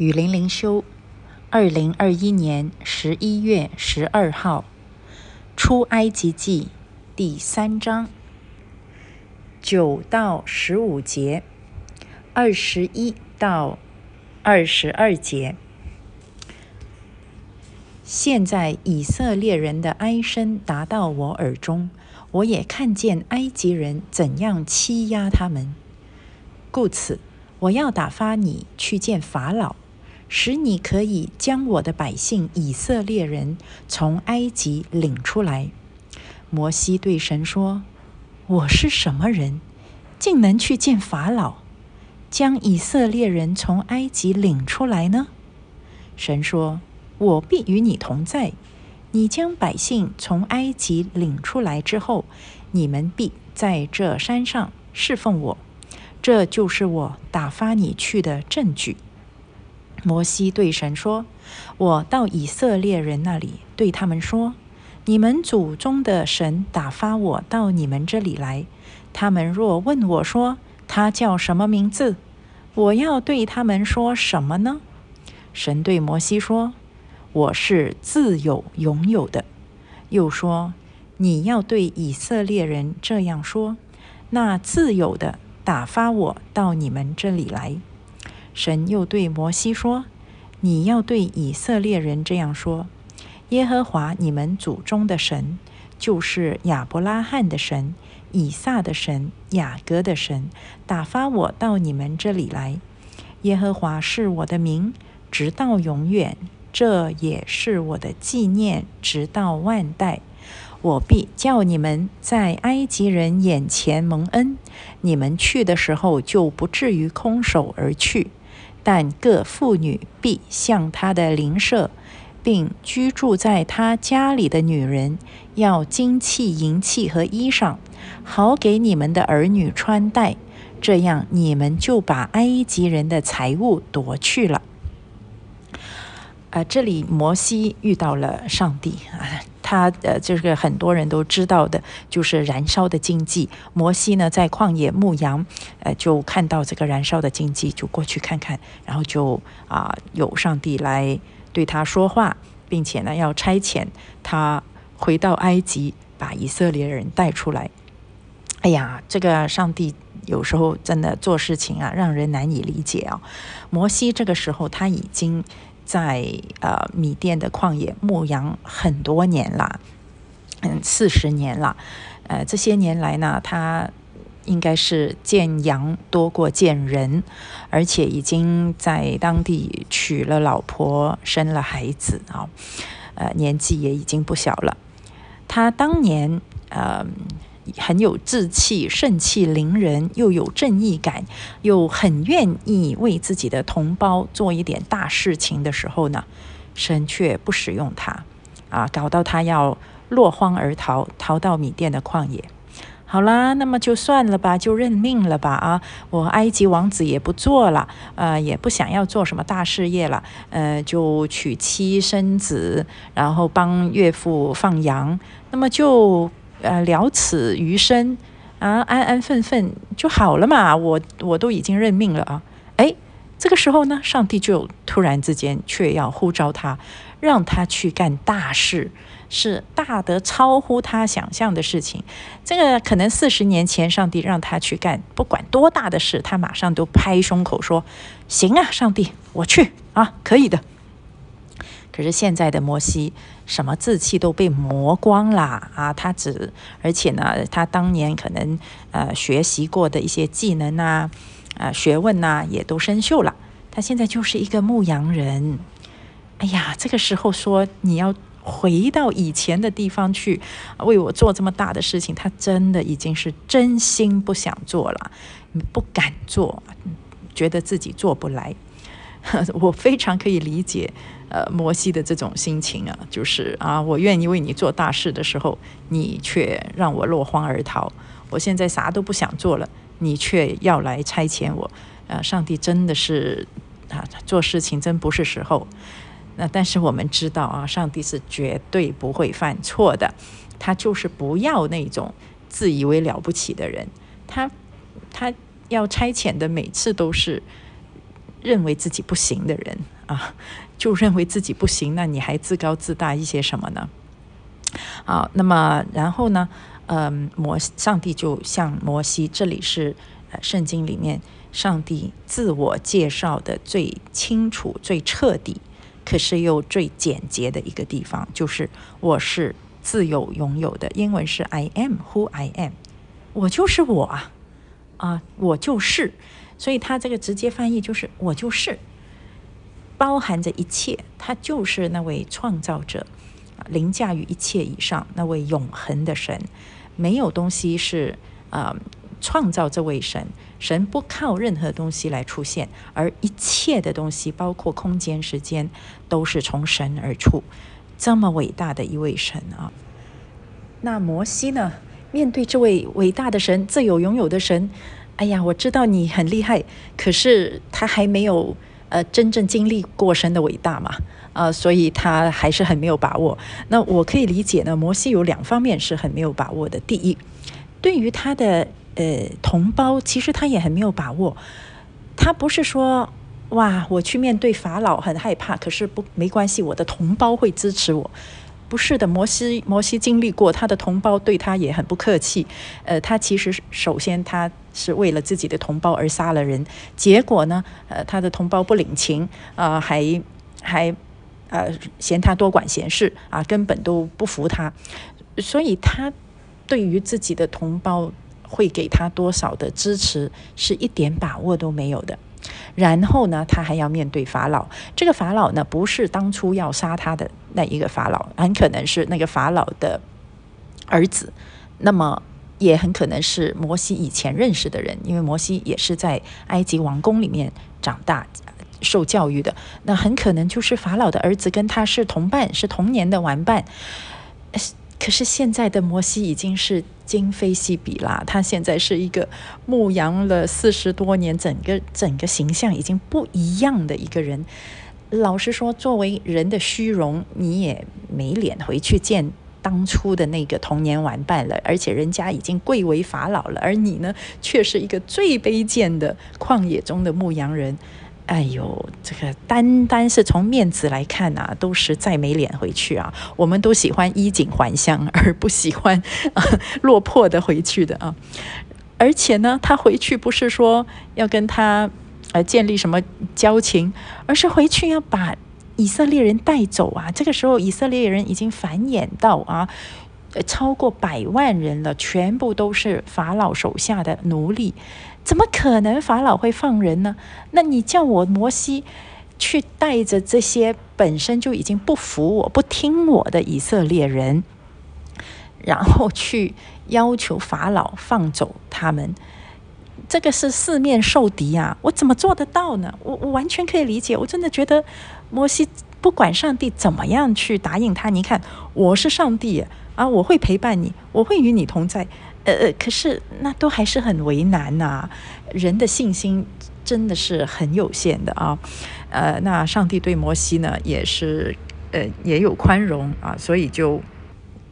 雨林灵修，二零二一年十一月十二号，出埃及记第三章九到十五节，二十一到二十二节。现在以色列人的哀声达到我耳中，我也看见埃及人怎样欺压他们，故此我要打发你去见法老。使你可以将我的百姓以色列人从埃及领出来。摩西对神说：“我是什么人，竟能去见法老，将以色列人从埃及领出来呢？”神说：“我必与你同在。你将百姓从埃及领出来之后，你们必在这山上侍奉我。这就是我打发你去的证据。”摩西对神说：“我到以色列人那里，对他们说：你们祖宗的神打发我到你们这里来。他们若问我说他叫什么名字，我要对他们说什么呢？”神对摩西说：“我是自有拥有的。”又说：“你要对以色列人这样说：那自有的打发我到你们这里来。”神又对摩西说：“你要对以色列人这样说：耶和华你们祖宗的神，就是亚伯拉罕的神、以撒的神、雅各的神，打发我到你们这里来。耶和华是我的名，直到永远；这也是我的纪念，直到万代。我必叫你们在埃及人眼前蒙恩，你们去的时候就不至于空手而去。”但各妇女必向他的邻舍，并居住在他家里的女人，要金器、银器和衣裳，好给你们的儿女穿戴。这样，你们就把埃及人的财物夺去了。啊，这里摩西遇到了上帝啊。他呃，这个很多人都知道的，就是燃烧的荆棘。摩西呢，在旷野牧羊，呃，就看到这个燃烧的荆棘，就过去看看，然后就啊，有上帝来对他说话，并且呢，要差遣他回到埃及，把以色列人带出来。哎呀，这个上帝有时候真的做事情啊，让人难以理解啊。摩西这个时候他已经。在呃米甸的旷野牧羊很多年了，嗯，四十年了，呃，这些年来呢，他应该是见羊多过见人，而且已经在当地娶了老婆，生了孩子啊，呃，年纪也已经不小了。他当年呃。很有志气、盛气凌人，又有正义感，又很愿意为自己的同胞做一点大事情的时候呢，神却不使用他，啊，搞到他要落荒而逃，逃到米甸的旷野。好啦，那么就算了吧，就认命了吧啊！我埃及王子也不做了，呃，也不想要做什么大事业了，呃，就娶妻生子，然后帮岳父放羊，那么就。呃，了此余生，啊，安安分分就好了嘛。我我都已经认命了啊。哎，这个时候呢，上帝就突然之间却要呼召他，让他去干大事，是大得超乎他想象的事情。这个可能四十年前上帝让他去干，不管多大的事，他马上都拍胸口说：“行啊，上帝，我去啊，可以的。”可是现在的摩西，什么志气都被磨光了啊！他只，而且呢，他当年可能呃学习过的一些技能呐，啊学问呐，也都生锈了。他现在就是一个牧羊人。哎呀，这个时候说你要回到以前的地方去为我做这么大的事情，他真的已经是真心不想做了，不敢做，觉得自己做不来。我非常可以理解。呃，摩西的这种心情啊，就是啊，我愿意为你做大事的时候，你却让我落荒而逃。我现在啥都不想做了，你却要来差遣我。呃，上帝真的是啊，做事情真不是时候。那但是我们知道啊，上帝是绝对不会犯错的，他就是不要那种自以为了不起的人。他他要差遣的每次都是。认为自己不行的人啊，就认为自己不行，那你还自高自大一些什么呢？好，那么然后呢？嗯，摩上帝就像摩西，这里是呃圣经里面上帝自我介绍的最清楚、最彻底，可是又最简洁的一个地方，就是我是自有拥有的。英文是 I am who I am，我就是我啊，啊，我就是。所以他这个直接翻译就是我就是，包含着一切，他就是那位创造者。啊凌驾于一切以上，那位永恒的神，没有东西是啊创造这位神，神不靠任何东西来出现，而一切的东西，包括空间、时间，都是从神而出。这么伟大的一位神啊！那摩西呢？面对这位伟大的神、自有拥有的神，哎呀，我知道你很厉害，可是他还没有呃真正经历过神的伟大嘛。啊，所以他还是很没有把握。那我可以理解呢，摩西有两方面是很没有把握的。第一，对于他的呃同胞，其实他也很没有把握。他不是说哇，我去面对法老很害怕，可是不没关系，我的同胞会支持我。不是的，摩西摩西经历过，他的同胞对他也很不客气。呃，他其实首先他是为了自己的同胞而杀了人，结果呢，呃，他的同胞不领情啊，还还。呃，嫌他多管闲事啊，根本都不服他，所以他对于自己的同胞会给他多少的支持，是一点把握都没有的。然后呢，他还要面对法老，这个法老呢，不是当初要杀他的那一个法老，很可能是那个法老的儿子，那么也很可能是摩西以前认识的人，因为摩西也是在埃及王宫里面长大。受教育的，那很可能就是法老的儿子，跟他是同伴，是童年的玩伴。可是现在的摩西已经是今非昔比啦，他现在是一个牧羊了四十多年，整个整个形象已经不一样的一个人。老实说，作为人的虚荣，你也没脸回去见当初的那个童年玩伴了。而且人家已经贵为法老了，而你呢，却是一个最卑贱的旷野中的牧羊人。哎呦，这个单单是从面子来看呐，都是再没脸回去啊！我们都喜欢衣锦还乡，而不喜欢 落魄的回去的啊！而且呢，他回去不是说要跟他呃建立什么交情，而是回去要把以色列人带走啊！这个时候，以色列人已经繁衍到啊，超过百万人了，全部都是法老手下的奴隶。怎么可能法老会放人呢？那你叫我摩西去带着这些本身就已经不服我、不听我的以色列人，然后去要求法老放走他们？这个是四面受敌啊！我怎么做得到呢？我我完全可以理解。我真的觉得摩西不管上帝怎么样去答应他，你看我是上帝啊，我会陪伴你，我会与你同在。呃呃，可是那都还是很为难呐。人的信心真的是很有限的啊。呃，那上帝对摩西呢，也是呃也有宽容啊，所以就。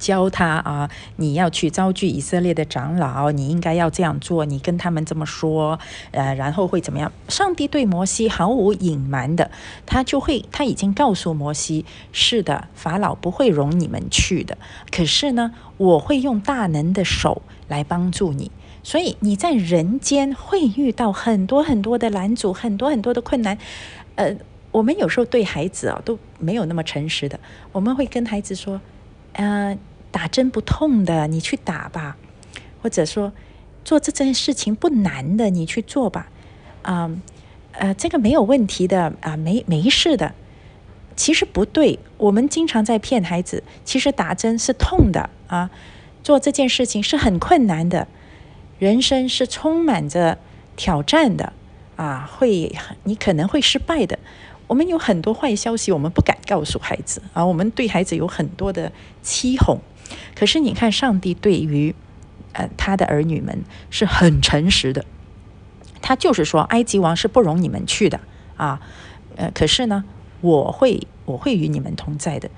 教他啊，你要去招聚以色列的长老，你应该要这样做，你跟他们这么说，呃，然后会怎么样？上帝对摩西毫无隐瞒的，他就会，他已经告诉摩西，是的，法老不会容你们去的，可是呢，我会用大能的手来帮助你，所以你在人间会遇到很多很多的拦阻，很多很多的困难。呃，我们有时候对孩子啊都没有那么诚实的，我们会跟孩子说，呃。打针不痛的，你去打吧；或者说，做这件事情不难的，你去做吧。啊，呃，这个没有问题的啊，没没事的。其实不对，我们经常在骗孩子。其实打针是痛的啊，做这件事情是很困难的，人生是充满着挑战的啊，会你可能会失败的。我们有很多坏消息，我们不敢告诉孩子啊，我们对孩子有很多的欺哄。可是你看，上帝对于呃他的儿女们是很诚实的，他就是说，埃及王是不容你们去的啊，呃，可是呢，我会我会与你们同在的，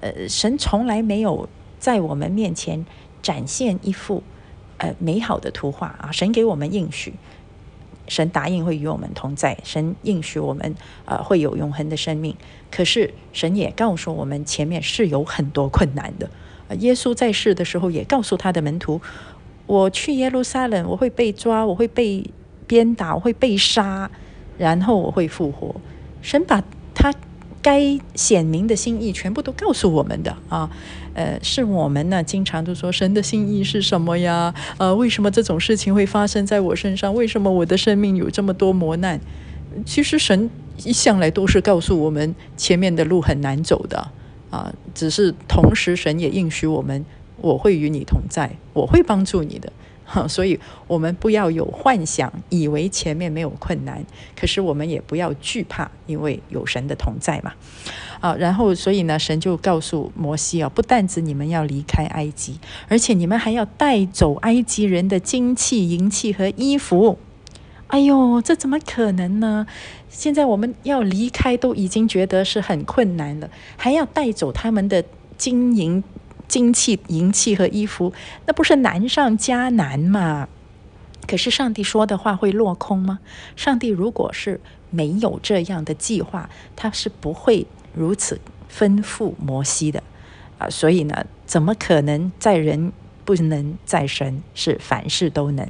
呃，神从来没有在我们面前展现一幅呃美好的图画啊，神给我们应许，神答应会与我们同在，神应许我们呃会有永恒的生命。可是神也告诉我们，前面是有很多困难的。耶稣在世的时候也告诉他的门徒：“我去耶路撒冷，我会被抓，我会被鞭打，我会被杀，然后我会复活。”神把他该显明的心意全部都告诉我们的啊。呃，是我们呢，经常都说神的心意是什么呀？呃，为什么这种事情会发生在我身上？为什么我的生命有这么多磨难？其实神一向来都是告诉我们前面的路很难走的啊，只是同时神也应许我们，我会与你同在，我会帮助你的。哈，所以我们不要有幻想，以为前面没有困难，可是我们也不要惧怕，因为有神的同在嘛。啊，然后所以呢，神就告诉摩西啊，不但指你们要离开埃及，而且你们还要带走埃及人的金器、银器和衣服。哎呦，这怎么可能呢？现在我们要离开，都已经觉得是很困难了，还要带走他们的金银。金器、银器和衣服，那不是难上加难吗？可是上帝说的话会落空吗？上帝如果是没有这样的计划，他是不会如此吩咐摩西的啊！所以呢，怎么可能在人不能在神？是凡事都能。